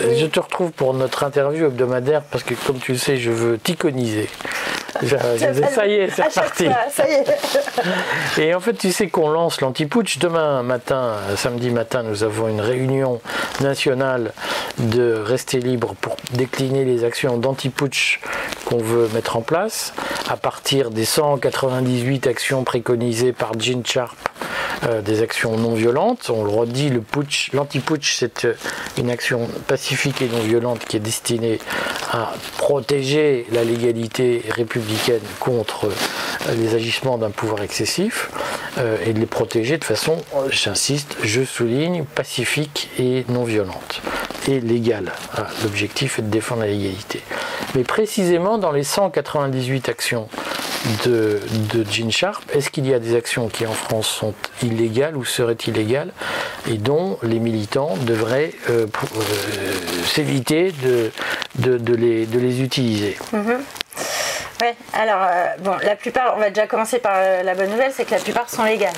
Je te retrouve pour notre interview hebdomadaire parce que, comme tu le sais, je veux t'iconiser. Ça y est, c'est reparti. Et en fait, tu sais qu'on lance l'anti-putsch. Demain matin, samedi matin, nous avons une réunion nationale de Rester Libre pour décliner les actions d'anti-putsch qu'on veut mettre en place à partir des 198 actions préconisées par Jean Sharp euh, des actions non violentes. On le redit, le putsch, l'anti-putsch, c'est euh, une action pacifique et non violente qui est destinée à protéger la légalité républicaine contre euh, les agissements d'un pouvoir excessif et de les protéger de façon, j'insiste, je souligne, pacifique et non violente et légale. Ah, l'objectif est de défendre la légalité. Mais précisément dans les 198 actions de, de Gene Sharp, est-ce qu'il y a des actions qui en France sont illégales ou seraient illégales et dont les militants devraient euh, euh, s'éviter de, les, utiliser? Mhm. Oui, alors, euh, bon, la plupart, on va déjà commencer par la bonne nouvelle, c'est que la plupart sont légales.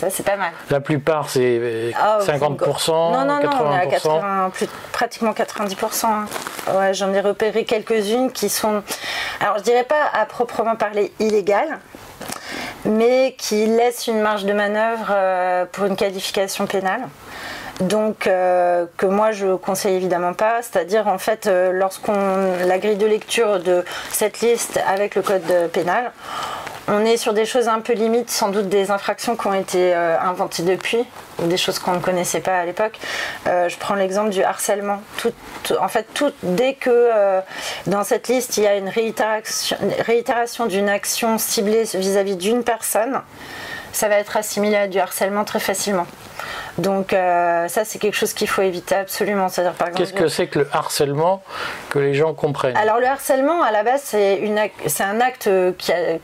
Ça, c'est pas mal. La plupart, c'est 50% Non, non, non, on est à pratiquement 90%. Hein. Ouais, j'en ai repéré quelques-unes qui sont, alors je dirais pas à proprement parler illégales, mais qui laissent une marge de manœuvre euh, pour une qualification pénale donc euh, que moi je conseille évidemment pas, c'est-à-dire en fait euh, lorsqu'on la grille de lecture de cette liste avec le code pénal, on est sur des choses un peu limites, sans doute des infractions qui ont été euh, inventées depuis, ou des choses qu'on ne connaissait pas à l'époque. je prends l'exemple du harcèlement. en fait, dès que dans cette liste il y a une réitération, d'une action ciblée vis-à-vis d'une personne, ça va être assimilé à du harcèlement très facilement. Donc euh, ça, c'est quelque chose qu'il faut éviter absolument. Qu'est-ce que c'est que le harcèlement que les gens comprennent? Alors le harcèlement, à la base, c'est, un acte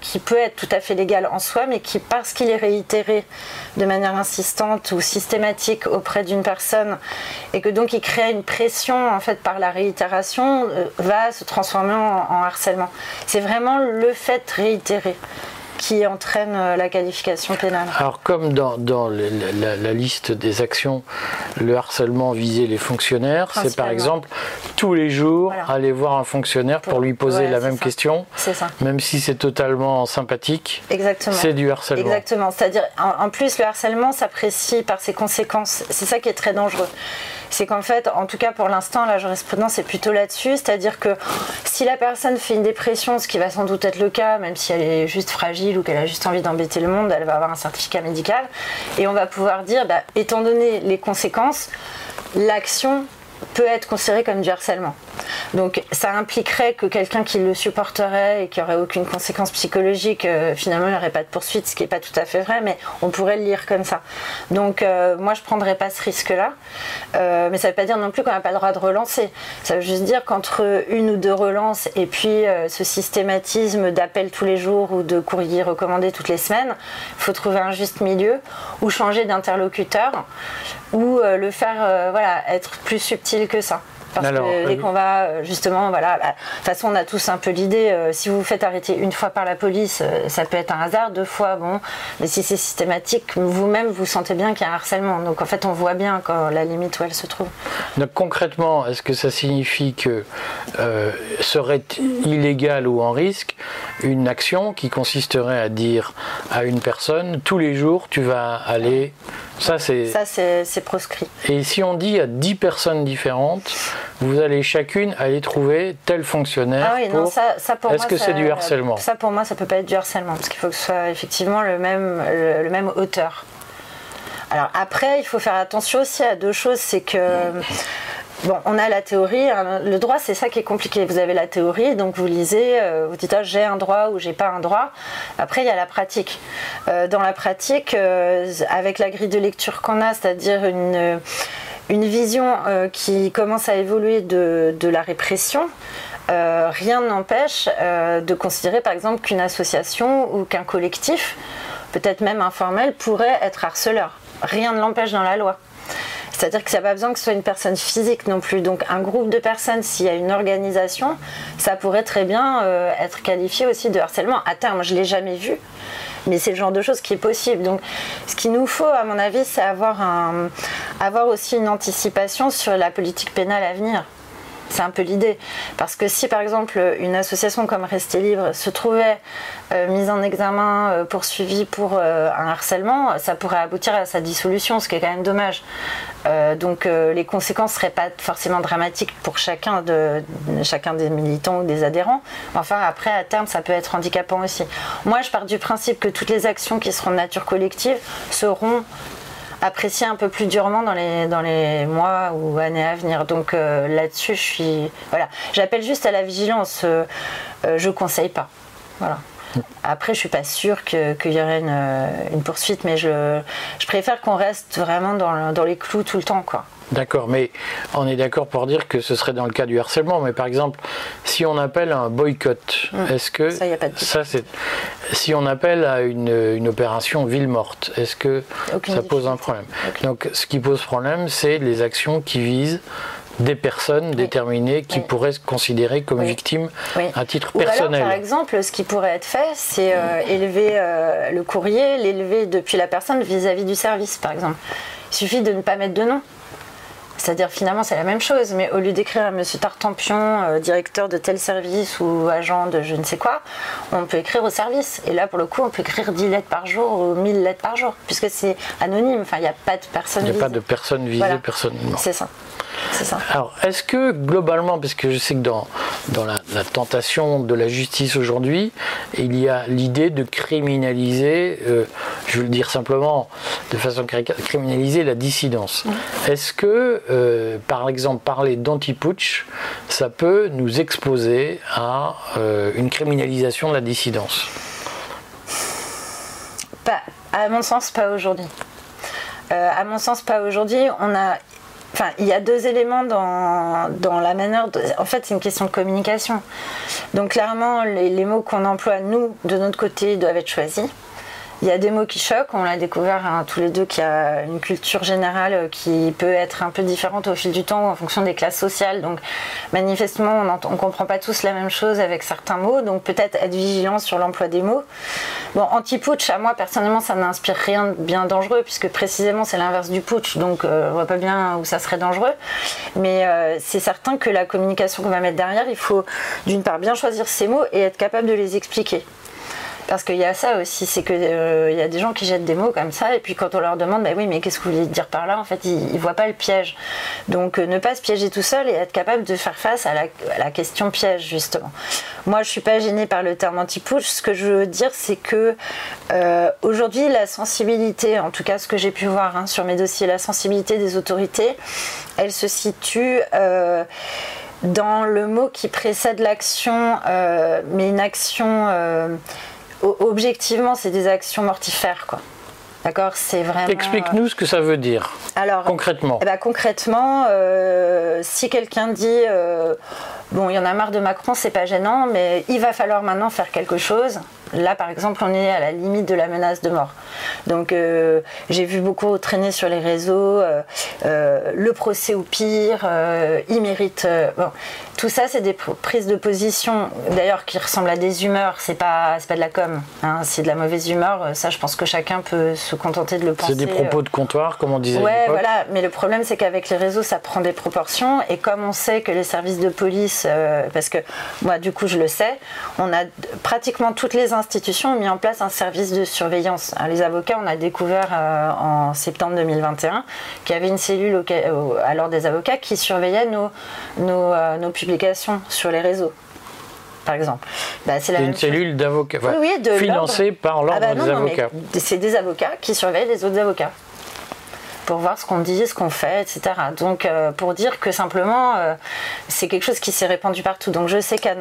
qui, peut être tout à fait légal en soi, mais qui, parce qu'il est réitéré de manière insistante ou systématique auprès d'une personne, et que donc il crée une pression en fait par la réitération, euh, va se transformer en harcèlement. C'est vraiment le fait réitéré qui entraîne euh, la qualification pénale. Alors comme dans, la, liste des actions, le harcèlement visait les fonctionnaires, c'est par exemple tous les jours aller voir un fonctionnaire pour, lui poser la même question, même si c'est totalement sympathique. Exactement. C'est du harcèlement. Exactement. C'est-à-dire en, plus le harcèlement s'apprécie par ses conséquences. C'est ça qui est très dangereux c'est qu'en fait, en tout cas pour l'instant, la jurisprudence est plutôt là-dessus, c'est-à-dire que si la personne fait une dépression, ce qui va sans doute être le cas, même si elle est juste fragile ou qu'elle a juste envie d'embêter le monde, elle va avoir un certificat médical, et on va pouvoir dire, bah, étant donné les conséquences, l'action peut être considéré comme du harcèlement. Donc ça impliquerait que quelqu'un qui le supporterait et qui aurait aucune conséquence psychologique, euh, finalement il pas de poursuite, ce qui n'est pas tout à fait vrai, mais on pourrait le lire comme ça. Donc euh, moi je ne prendrais pas ce risque-là, euh, mais ça ne veut pas dire non plus qu'on n'a pas le droit de relancer. Ça veut juste dire qu'entre une ou deux relances et puis ce systématisme d'appel tous les jours ou de courrier recommandé toutes les semaines, il faut trouver un juste milieu ou changer d'interlocuteur ou le faire voilà, être plus subtil que ça. Parce que dès euh, qu'on va, euh, justement, voilà, bah, de toute façon, on a tous un peu l'idée, euh, si vous vous faites arrêter une fois par la police, ça peut être un hasard, deux fois, bon, mais si c'est systématique, vous-même, vous sentez bien qu'il y a un harcèlement. Donc, en fait, on voit bien quand la limite où elle se trouve. Donc, concrètement, est-ce que ça signifie que serait illégal ou en risque une action qui consisterait à dire à une personne, tous les jours, tu vas aller ça, c'est proscrit. Et si on dit à 10 personnes différentes, vous allez chacune aller trouver tel fonctionnaire. Ah oui, non, ça, ça pour Est-ce que c'est du harcèlement Ça, pour moi, ça peut pas être du harcèlement, parce qu'il faut que ce soit effectivement le même, le, même auteur. Alors après, il faut faire attention aussi à deux choses, c'est que On a la théorie. Hein. Le droit, c'est ça qui est compliqué. Vous avez la théorie, donc vous lisez, euh, vous dites ah, j'ai un droit ou j'ai pas un droit. Après, il y a la pratique. Euh, dans la pratique, euh, avec la grille de lecture qu'on a, c'est-à-dire une, une vision qui commence à évoluer de, de la répression, rien n'empêche de considérer par exemple qu'une association ou qu'un collectif, peut-être même informel, pourrait être harceleur. Rien ne l'empêche dans la loi. C'est-à-dire que ça n'a pas besoin que ce soit une personne physique non plus. Donc un groupe de personnes, s'il y a une organisation, ça pourrait très bien euh, être qualifié aussi de harcèlement. À terme, je ne l'ai jamais vu. Mais c'est le genre de choses qui est possible. Donc, ce qu'il nous faut, à mon avis, c'est avoir, aussi une anticipation sur la politique pénale à venir. C'est un peu l'idée. Parce que si par exemple une association comme Rester Libre se trouvait euh, mise en examen, euh, poursuivie pour euh, un harcèlement, ça pourrait aboutir à sa dissolution, ce qui est quand même dommage. donc les conséquences ne seraient pas forcément dramatiques pour chacun, chacun des militants ou des adhérents. Enfin après, à terme, ça peut être handicapant aussi. Moi, je pars du principe que toutes les actions qui seront de nature collective seront apprécier un peu plus durement dans les, dans les mois ou années à venir. Donc euh, là-dessus, je suis. Voilà. J'appelle juste à la vigilance. Euh, euh, je ne conseille pas. Voilà. Après, je suis pas sûre qu'il y aurait une, poursuite, mais je, je préfère qu'on reste vraiment dans, dans, les clous tout le temps. quoi. D'accord, mais on est d'accord pour dire que ce serait dans le cas du harcèlement. Mais par exemple, si on appelle un boycott, hum. est-ce que ça, y a pas de... ça c'est si on appelle à une, une opération ville morte, est-ce que ça pose un problème? Donc, ce qui pose problème, c'est les actions qui visent des personnes déterminées qui pourraient se considérer comme victimes à titre personnel. par exemple, ce qui pourrait être fait, c'est euh, élever euh, le courrier, l'élever depuis la personne vis à -vis du service, par exemple. Il suffit de ne pas mettre de nom. C'est-à-dire finalement c'est la même chose, mais au lieu d'écrire à Monsieur Tartampion, euh, directeur de tel service ou agent de je ne sais quoi, on peut écrire au service. Et là pour le coup on peut écrire 10 lettres par jour ou 1000 lettres par jour, puisque c'est anonyme, enfin il n'y a pas de personne visée. Il n'y a pas de personne visée personnellement. C'est ça. Alors, est-ce que globalement, parce que je sais que dans, dans la, tentation de la justice aujourd'hui, il y a l'idée de criminaliser, euh, je veux le dire simplement de façon criminaliser la dissidence. Est-ce que, euh, par exemple, parler d'anti-putsch, ça peut nous exposer à euh, une criminalisation de la dissidence? Pas, à mon sens, pas aujourd'hui. à mon sens, pas aujourd'hui. On a Il y a deux éléments dans, la manière. en fait, c'est une question de communication. Donc, clairement, les, les mots qu'on emploie, nous, de notre côté, doivent être choisis. Il y a des mots qui choquent, on l'a découvert hein, tous les deux qu'il y a une culture générale qui peut être un peu différente au fil du temps en fonction des classes sociales. Donc manifestement, on ne comprend pas tous la même chose avec certains mots, donc peut-être être vigilant sur l'emploi des mots. Bon, anti-putsch, à moi personnellement, ça n'inspire rien de bien dangereux puisque précisément c'est l'inverse du putsch, donc on euh, on voit pas bien où ça serait dangereux. Mais euh, c'est certain que la communication qu'on va mettre derrière, il faut d'une part bien choisir ces mots et être capable de les expliquer. Parce qu'il y a ça aussi, c'est qu'il euh, y a des gens qui jettent des mots comme ça, et puis quand on leur demande, bah oui, mais qu'est-ce que vous voulez dire par là En fait, ils ne voient pas le piège. Donc euh, ne pas se piéger tout seul et être capable de faire face à la, question piège, justement. Moi, je ne suis pas gênée par le terme anti-push. Ce que je veux dire, c'est que euh, aujourd'hui, la sensibilité, en tout cas ce que j'ai pu voir hein, sur mes dossiers, la sensibilité des autorités, elle se situe dans le mot qui précède l'action, mais une action objectivement, c'est des actions mortifères, quoi. D'accord, c'est vraiment. Explique-nous ce que ça veut dire. Alors, concrètement. Eh ben, concrètement, euh, si quelqu'un dit euh, bon, il y en a marre de Macron, c'est pas gênant, mais il va falloir maintenant faire quelque chose. Là, par exemple, on est à la limite de la menace de mort. Donc, euh, j'ai vu beaucoup traîner sur les réseaux le procès au pire, il mérite. Bon, tout ça, c'est des prises de position, d'ailleurs, qui ressemblent à des humeurs. C'est pas, pas de la com, hein, c'est de la mauvaise humeur. Ça, je pense que chacun peut se contenter de le penser. C'est des propos de comptoir, comme on disait. Ouais, voilà. Mais le problème, c'est qu'avec les réseaux, ça prend des proportions. Et comme on sait que les services de police, euh, parce que moi, du coup, je le sais, on a pratiquement toutes les institutions ont mis en place un service de surveillance. Hein, les avocats, on a découvert euh, en septembre 2021 qu'il y avait une cellule à l'ordre des avocats qui surveillait nos, nos, euh, nos publications sur les réseaux par exemple. Bah, c'est une cellule d'avocats, financée par l'ordre ah bah des avocats. C'est des avocats qui surveillent les autres avocats pour voir ce qu'on dit, ce qu'on fait, etc. Donc euh, pour dire que simplement euh, c'est quelque chose qui s'est répandu partout. Donc je sais qu'à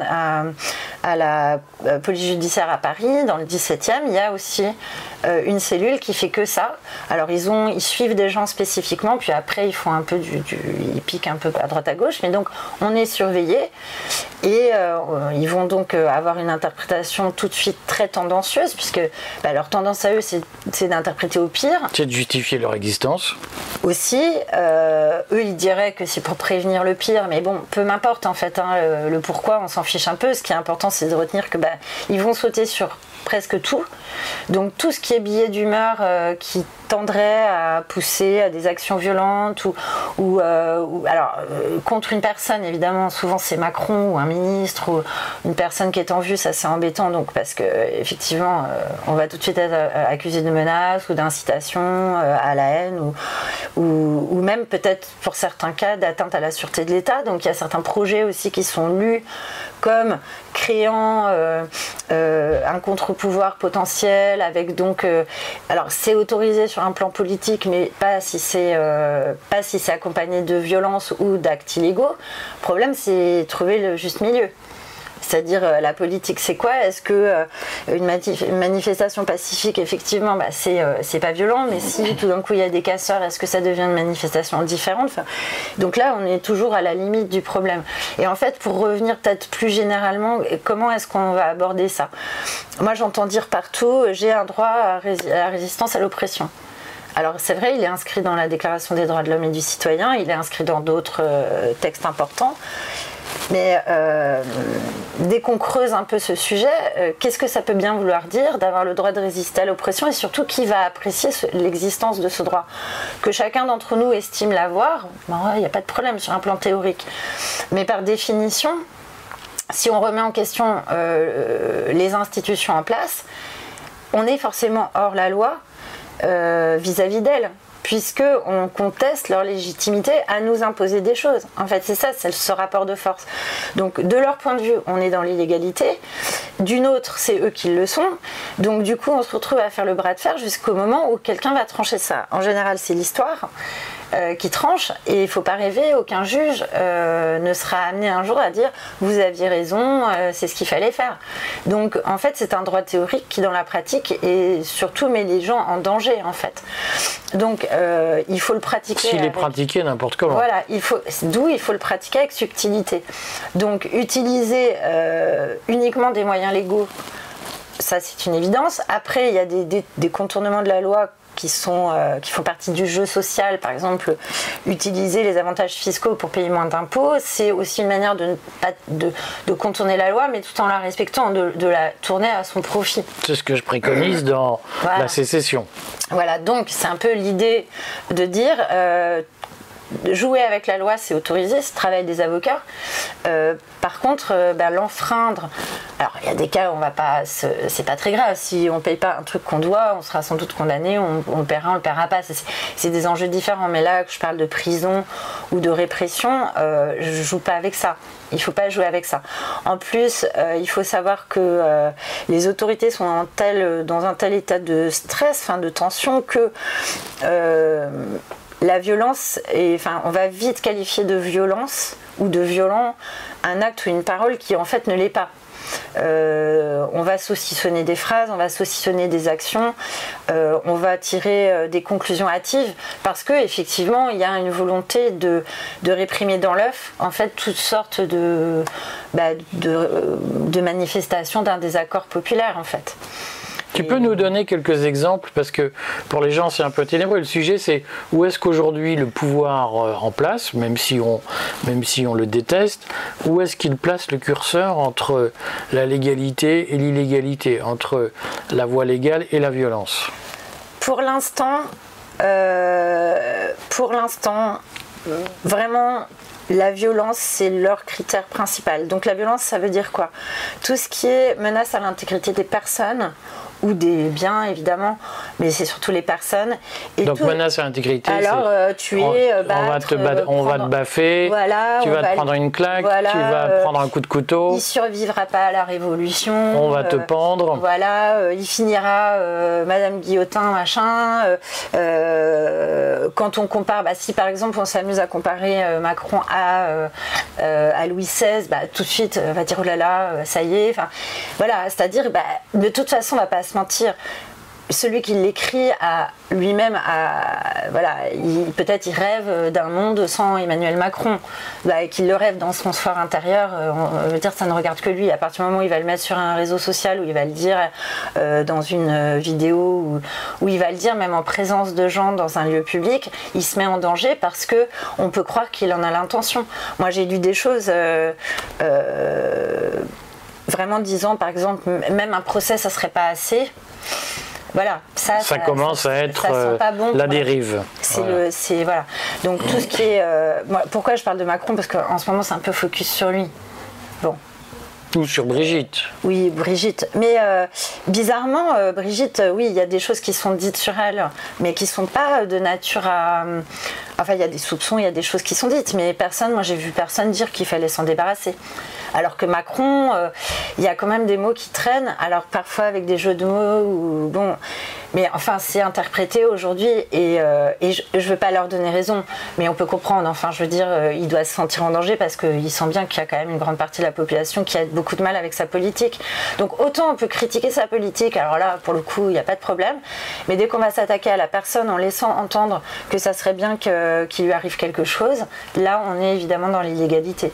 la euh, police judiciaire à Paris, dans le 17e, il y a aussi une cellule qui fait que ça. Alors ils suivent des gens spécifiquement, puis après ils font un peu du, ils piquent un peu à droite à gauche, mais donc on est surveillé et ils vont donc avoir une interprétation tout de suite très tendancieuse puisque bah, leur tendance à eux c'est d'interpréter au pire. C'est de justifier leur existence. Aussi. eux, ils diraient que c'est pour prévenir le pire, mais bon, peu m'importe en fait. Hein, le, pourquoi, on s'en fiche un peu. Ce qui est important, c'est de retenir que bah, ils vont sauter sur presque tout. Donc tout ce qui est billet d'humeur qui tendrait à pousser à des actions violentes ou, ou, euh, alors euh, contre une personne évidemment souvent c'est Macron ou un ministre ou une personne qui est en vue ça c'est embêtant donc parce que effectivement euh, on va tout de suite être accusé de menaces ou d'incitation à la haine ou, ou même peut-être pour certains cas d'atteinte à la sûreté de l'État donc il y a certains projets aussi qui sont lus comme créant un contre-pouvoir potentiel avec donc alors c'est autorisé sur un plan politique, mais pas si c'est euh, pas si c'est accompagné de violence ou d'actes illégaux. Le problème, c'est trouver le juste milieu. C'est-à-dire euh, la politique, c'est quoi? Est-ce que euh, une, manifestation pacifique, effectivement, bah, c'est pas violent, mais si tout d'un coup il y a des casseurs, est-ce que ça devient une manifestation différente? Donc là, on est toujours à la limite du problème. Et en fait, pour revenir peut-être plus généralement, comment est-ce qu'on va aborder ça? Moi, j'entends dire partout, j'ai un droit à la résistance à l'oppression. Alors c'est vrai, il est inscrit dans la Déclaration des droits de l'homme et du citoyen, il est inscrit dans d'autres euh, textes importants. Mais euh, dès qu'on creuse un peu ce sujet, euh, qu'est-ce que ça peut bien vouloir dire d'avoir le droit de résister à l'oppression et surtout qui va apprécier l'existence de ce droit? Que chacun d'entre nous estime l'avoir, il n'y a pas de problème sur un plan théorique. Mais par définition, si on remet en question les institutions en place, on est forcément hors la loi euh, vis-à-vis d'elles puisque on conteste leur légitimité à nous imposer des choses. En fait, c'est ça, c'est ce rapport de force. Donc, de leur point de vue, on est dans l'illégalité. D'une autre, c'est eux qui le sont. Donc, du coup, on se retrouve à faire le bras de fer jusqu'au moment où quelqu'un va trancher ça. En général, c'est l'histoire. Euh, qui tranche et il ne faut pas rêver, aucun juge euh, ne sera amené un jour à dire vous aviez raison, euh, c'est ce qu'il fallait faire. Donc en fait c'est un droit théorique qui dans la pratique et surtout met les gens en danger en fait. Donc il faut le pratiquer. S'il est pratiqué n'importe comment. Voilà, il faut, d'où il faut le pratiquer avec subtilité. Donc utiliser uniquement des moyens légaux ça c'est une évidence. Après, il y a des, contournements de la loi qui, sont, euh, qui font partie du jeu social, par exemple, utiliser les avantages fiscaux pour payer moins d'impôts, c'est aussi une manière de, de, de, contourner la loi, mais tout en la respectant, de, la tourner à son profit. C'est ce que je préconise dans la sécession. Voilà, donc c'est un peu l'idée de dire euh, jouer avec la loi, c'est autorisé, c'est le travail des avocats. Euh, par contre, euh, ben, l'enfreindre, alors il y a des cas où on va pas, c'est pas très grave. Si on paye pas un truc qu'on doit, on sera sans doute condamné, on, le paiera, on le paiera pas. C'est des enjeux différents. Mais là, que je parle de prison ou de répression, euh, je joue pas avec ça. Il faut pas jouer avec ça. En plus, euh, il faut savoir que les autorités sont en tel, dans un tel état de stress, fin de tension que la violence, on va vite qualifier de violence ou de violent un acte ou une parole qui en fait ne l'est pas. Euh, on va saucissonner des phrases, on va saucissonner des actions, euh, on va tirer euh, des conclusions hâtives parce que effectivement il y a une volonté de, réprimer dans l'œuf en fait toutes sortes de, bah, manifestations d'un désaccord populaire en fait. Tu peux nous donner quelques exemples parce que pour les gens c'est un peu ténébreux. Le sujet c'est où est-ce qu'aujourd'hui le pouvoir euh, en place, même si on, même si on le déteste, où est-ce qu'il place le curseur entre la légalité et l'illégalité, entre la voie légale et la violence? Pour l'instant, euh, pour l'instant, vraiment la violence, c'est leur critère principal. Donc la violence, ça veut dire quoi? Tout ce qui est menace à l'intégrité des personnes ou des biens évidemment, mais c'est surtout les personnes. Et Donc menace à l'intégrité. Alors euh, tu es on, va te, euh, on va te baffer, voilà, tu vas te prendre une claque, tu vas euh, prendre un coup de couteau. Il survivra pas à la révolution. On va te pendre. Voilà, il finira Madame Guillotin machin. quand on compare, bah, si par exemple on s'amuse à comparer Macron à à Louis XVI, bah, tout de suite on va dire oh là là, ça y est. Enfin voilà, c'est-à-dire bah, de toute façon on va pas se celui qui l'écrit a lui-même, voilà, peut-être il rêve d'un monde sans Emmanuel Macron, bah, qu'il le rêve dans son fort intérieur. Euh, on veut dire ça ne regarde que lui. À partir du moment où il va le mettre sur un réseau social, où il va le dire euh, dans une vidéo, où, il va le dire même en présence de gens dans un lieu public, il se met en danger parce que on peut croire qu'il en a l'intention. Moi, j'ai lu des choses. Euh, vraiment disant par exemple même un procès ça serait pas assez voilà, ça, ça, commence à être euh, la dérive. C'est le, c'est voilà. Donc tout ce qui est, euh, pourquoi je parle de Macron? Parce qu'en ce moment c'est un peu focus sur lui. Bon, sur Brigitte. Oui, Brigitte. Mais euh, bizarrement, Brigitte, oui, il y a des choses qui sont dites sur elle, mais qui ne sont pas de nature à. Enfin, il y a des soupçons, il y a des choses qui sont dites, mais personne, moi j'ai vu personne dire qu'il fallait s'en débarrasser. Alors que Macron, euh, il y a quand même des mots qui traînent, alors parfois avec des jeux de mots, ou bon, mais enfin c'est interprété aujourd'hui et, euh, je ne veux pas leur donner raison, mais on peut comprendre, enfin je veux dire, euh, il doit se sentir en danger parce qu'il sent bien qu'il y a quand même une grande partie de la population qui a beaucoup de mal avec sa politique. Donc autant on peut critiquer sa politique, alors là pour le coup il n'y a pas de problème, mais dès qu'on va s'attaquer à la personne en laissant entendre que ça serait bien qu'il lui arrive quelque chose, là on est évidemment dans l'illégalité.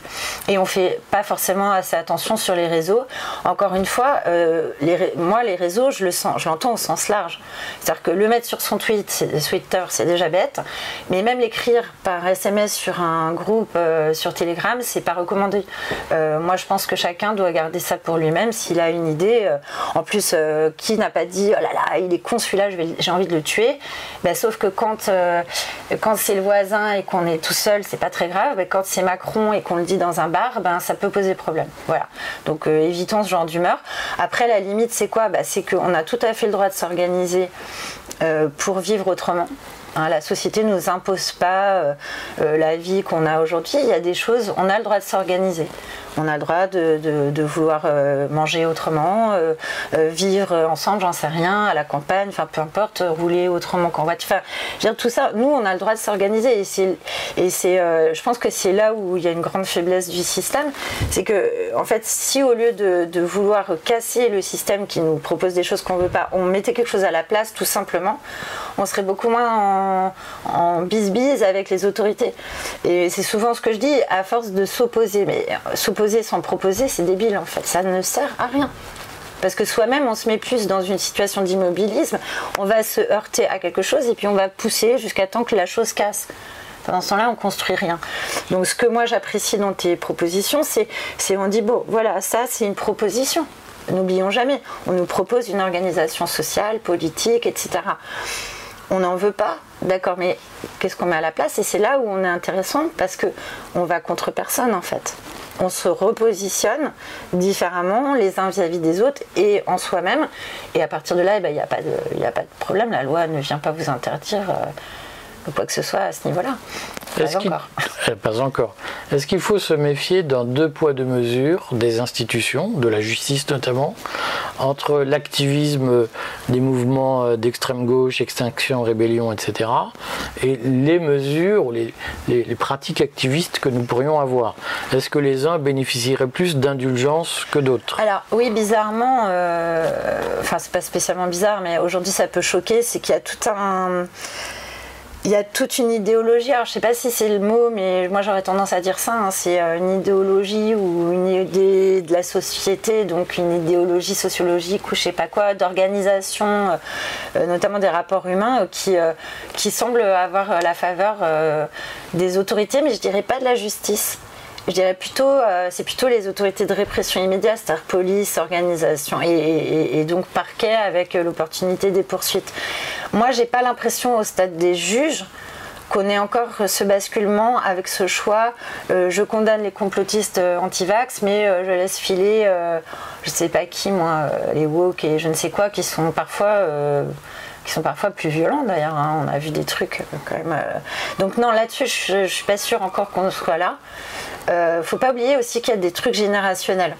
Et on fait pas forcément assez attention sur les réseaux. Encore une fois, euh, moi, les réseaux, je le sens, je l'entends au sens large. C'est-à-dire que le mettre sur son tweet, Twitter, c'est déjà bête, mais même l'écrire par SMS sur un groupe euh, sur Telegram, c'est pas recommandé. Euh, moi, je pense que chacun doit garder ça pour lui-même s'il a une idée. en plus, qui n'a pas dit oh là là, il est con celui-là, j'ai envie de le tuer. Ben, sauf que quand, quand c'est le voisin et qu'on est tout seul, c'est pas très grave. Quand c'est Macron et qu'on le dit dans un bar, ben, ça peut poser problème. Voilà. Donc euh, évitons ce genre d'humeur. Après, la limite, c'est quoi? Bah, C'est qu'on a tout à fait le droit de s'organiser euh, pour vivre autrement. Hein, la société ne nous impose pas euh, la vie qu'on a aujourd'hui. Il y a des choses, on a le droit de s'organiser on a le droit de, vouloir euh, manger autrement, euh, euh, vivre ensemble, j'en sais rien, à la campagne, enfin peu importe, rouler autrement qu'en voiture. Enfin, tout ça, nous, on a le droit de s'organiser. Et c'est, et c'est je pense que c'est là où il y a une grande faiblesse du système. C'est que, en fait, si au lieu de, vouloir casser le système qui nous propose des choses qu'on veut pas, on mettait quelque chose à la place, tout simplement, on serait beaucoup moins en, en bise-bise avec les autorités. Et c'est souvent ce que je dis, à force de s'opposer. Mais s'opposer sans proposer, c'est débile en fait. Ça ne sert à rien. Parce que soi-même, on se met plus dans une situation d'immobilisme, on va se heurter à quelque chose et puis on va pousser jusqu'à temps que la chose casse. Pendant ce temps-là, on construit rien. Donc, ce que moi j'apprécie dans tes propositions, c'est, c'est on dit bon, voilà, ça c'est une proposition. N'oublions jamais, on nous propose une organisation sociale, politique, etc. On n'en veut pas, d'accord, mais qu'est-ce qu'on met à la place? Et c'est là où on est intéressant parce que on va contre personne en fait on se repositionne différemment les uns vis-à-vis des autres et en soi-même. Et à partir de là, eh ben, il n'y a, pas de, a pas de problème. La loi ne vient pas vous interdire euh, quoi que ce soit à ce niveau-là. Pas encore. Eh, pas encore. Est-ce qu'il faut se méfier d'un deux poids deux mesures des institutions, de la justice notamment, entre l'activisme des mouvements euh, d'extrême gauche, extinction, rébellion, etc., et les mesures, les, les, pratiques activistes que nous pourrions avoir? Est-ce que les uns bénéficieraient plus d'indulgence que d'autres? Alors oui, bizarrement, euh, enfin c'est pas spécialement bizarre, mais aujourd'hui ça peut choquer, c'est qu'il y a tout un il y a toute une idéologie, alors je sais pas si c'est le mot, mais moi j'aurais tendance à dire ça, hein. c'est euh, une idéologie ou une idée de la société, donc une idéologie sociologique ou je sais pas quoi, d'organisation, euh, euh, notamment des rapports humains, qui, qui semble avoir la faveur des autorités, mais je dirais pas de la justice je dirais plutôt, euh, c'est plutôt les autorités de répression immédiate, c'est-à-dire police, organisation et, donc parquet avec euh, l'opportunité des poursuites. Moi, j'ai pas l'impression au stade des juges qu'on ait encore ce basculement avec ce choix. Euh, je condamne les complotistes anti-vax, mais je laisse filer, je sais pas qui, moi, les woke et je ne sais quoi, qui sont parfois qui sont parfois plus violents d'ailleurs. Hein. On a vu des trucs quand même. Donc non, là-dessus, je, ne suis pas sûre encore qu'on soit là. Euh, faut pas oublier aussi qu'il y a des trucs générationnels.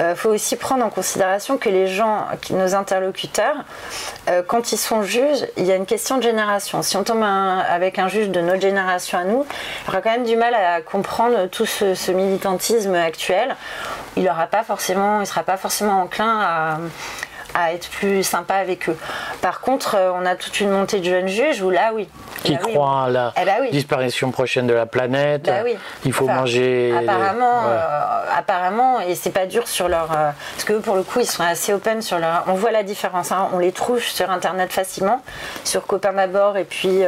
Euh, faut aussi prendre en considération que les gens, nos interlocuteurs, euh, quand ils sont juges, il y a une question de génération. Si on tombe avec un juge de notre génération à nous, il aura quand même du mal à comprendre tout ce, militantisme actuel. Il ne pas forcément, il sera pas forcément enclin à à être plus sympa avec eux. Par contre, euh, on a toute une montée de jeunes juges où là, oui. Qui croient à la eh ben disparition prochaine de la planète. Bah Il faut manger. Apparemment, euh, apparemment, et c'est pas dur sur leur. Euh, parce que pour le coup, ils sont assez open sur leur. On voit la différence. Hein. On les trouve sur internet facilement, sur Copain d'abord et puis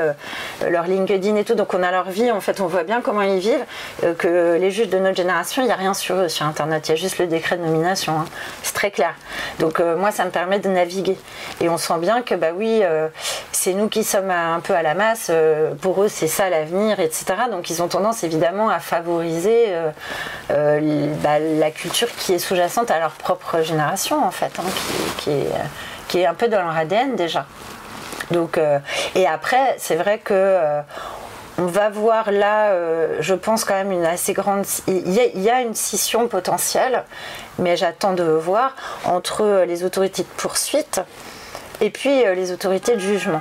leur LinkedIn et tout. Donc on a leur vie. En fait, on voit bien comment ils vivent. que les juges de notre génération, il n'y a rien sur eux sur internet. Il y a juste le décret de nomination. Hein. C'est très clair. Donc moi, ça me permet de naviguer. Et on sent bien que, bah oui, euh, c'est nous qui sommes un peu à la masse, euh, pour eux c'est ça l'avenir, etc. Donc ils ont tendance évidemment à favoriser euh, bah, la culture qui est sous-jacente à leur propre génération, en fait, hein, qui, est, qui, est, un peu dans leur ADN déjà. Donc, et après, c'est vrai que on va voir là, je pense quand même une assez grande. Il y, a, une scission potentielle, mais j'attends de voir entre les autorités de poursuite et puis euh, les autorités de jugement.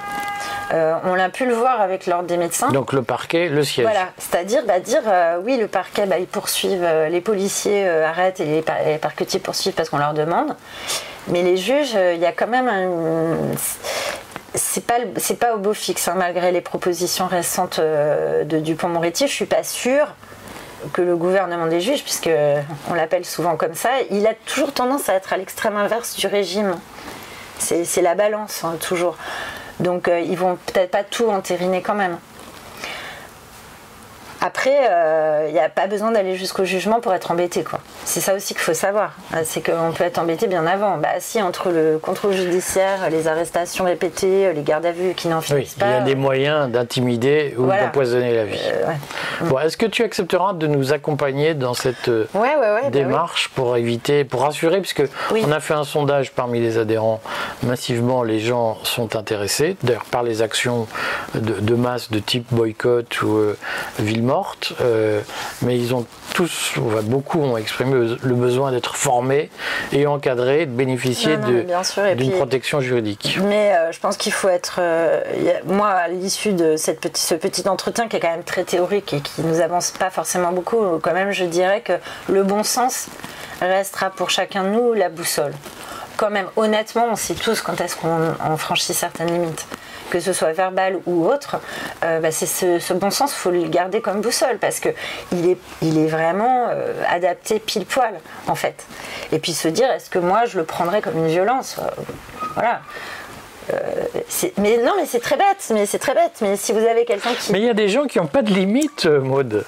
Euh, on a pu le voir avec l'ordre des médecins. Donc le parquet, le siège. Voilà, c'est-à-dire bah, dire euh, oui, le parquet, bah, ils poursuivent, les policiers arrêtent et les, parquetiers poursuivent parce qu'on leur demande. Mais les juges, il y a quand même un. C'est pas, c'est pas au beau fixe, hein, malgré les propositions récentes de Dupont-Moretti. Je suis pas sûre que le gouvernement des juges, puisque on l'appelle souvent comme ça, il a toujours tendance à être à l'extrême inverse du régime. C'est la balance, hein, toujours. Donc euh, ils vont peut-être pas tout entériner quand même. Après, il euh, n'y a pas besoin d'aller jusqu'au jugement pour être embêté. quoi. C'est ça aussi qu'il faut savoir. C'est qu'on peut être embêté bien avant. Bah si, entre le contrôle judiciaire, les arrestations répétées, les gardes à vue qui n'en finissent pas. Il y a des moyens d'intimider ou d'empoisonner la vie. Euh, Est-ce que tu accepteras de nous accompagner dans cette euh, bah démarche pour éviter, pour rassurer, puisque on a fait un sondage parmi les adhérents, massivement les gens sont intéressés, d'ailleurs par les actions de, masse de type boycott ou euh, mais ils ont tous, beaucoup ont exprimé le besoin d'être formés et encadrés, de bénéficier d'une protection juridique. Mais euh, je pense qu'il faut être. Euh, moi, à l'issue de cette ce petit entretien qui est quand même très théorique et qui nous avance pas forcément beaucoup, quand même, je dirais que le bon sens restera pour chacun de nous la boussole. Quand même, honnêtement, on sait tous quand est-ce qu'on franchit certaines limites que ce soit verbal ou autre, euh, bah, c'est ce, bon sens, il faut le garder comme boussole parce que il est, il est vraiment euh, adapté pile poil en fait. Et puis se dire, est-ce que moi je le prendrais comme une violence? Euh, Voilà. mais non, mais c'est très bête, mais c'est très bête. Mais si vous avez quelqu'un qui. Mais il y a des gens qui n'ont pas de limite, Maude.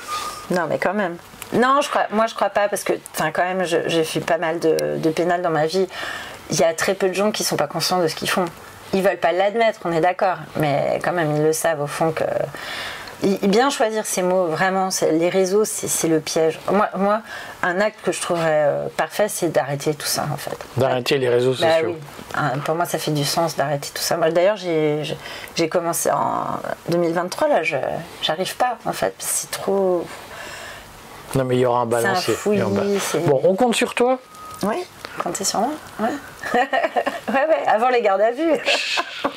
Non, mais quand même. Non, je crois, moi je crois pas parce que, quand même, j'ai fait pas mal de, de pénal dans ma vie. Il y a très peu de gens qui sont pas conscients de ce qu'ils font. Ils veulent pas l'admettre, on est d'accord, mais quand même ils le savent au fond que bien choisir ces mots, vraiment, les réseaux, c'est le piège. Moi, moi, un acte que je trouverais euh, parfait, c'est d'arrêter tout ça, en fait. D'arrêter les réseaux bah sociaux. pour moi, ça fait du sens d'arrêter tout ça. D'ailleurs, j'ai commencé en 2023, là, je j'arrive pas, en fait. C'est trop. Non, mais il y aura un balancier. bon, on compte sur toi Oui, comptez sur moi. Ouais. ouais, ouais, avant les gardes à vue.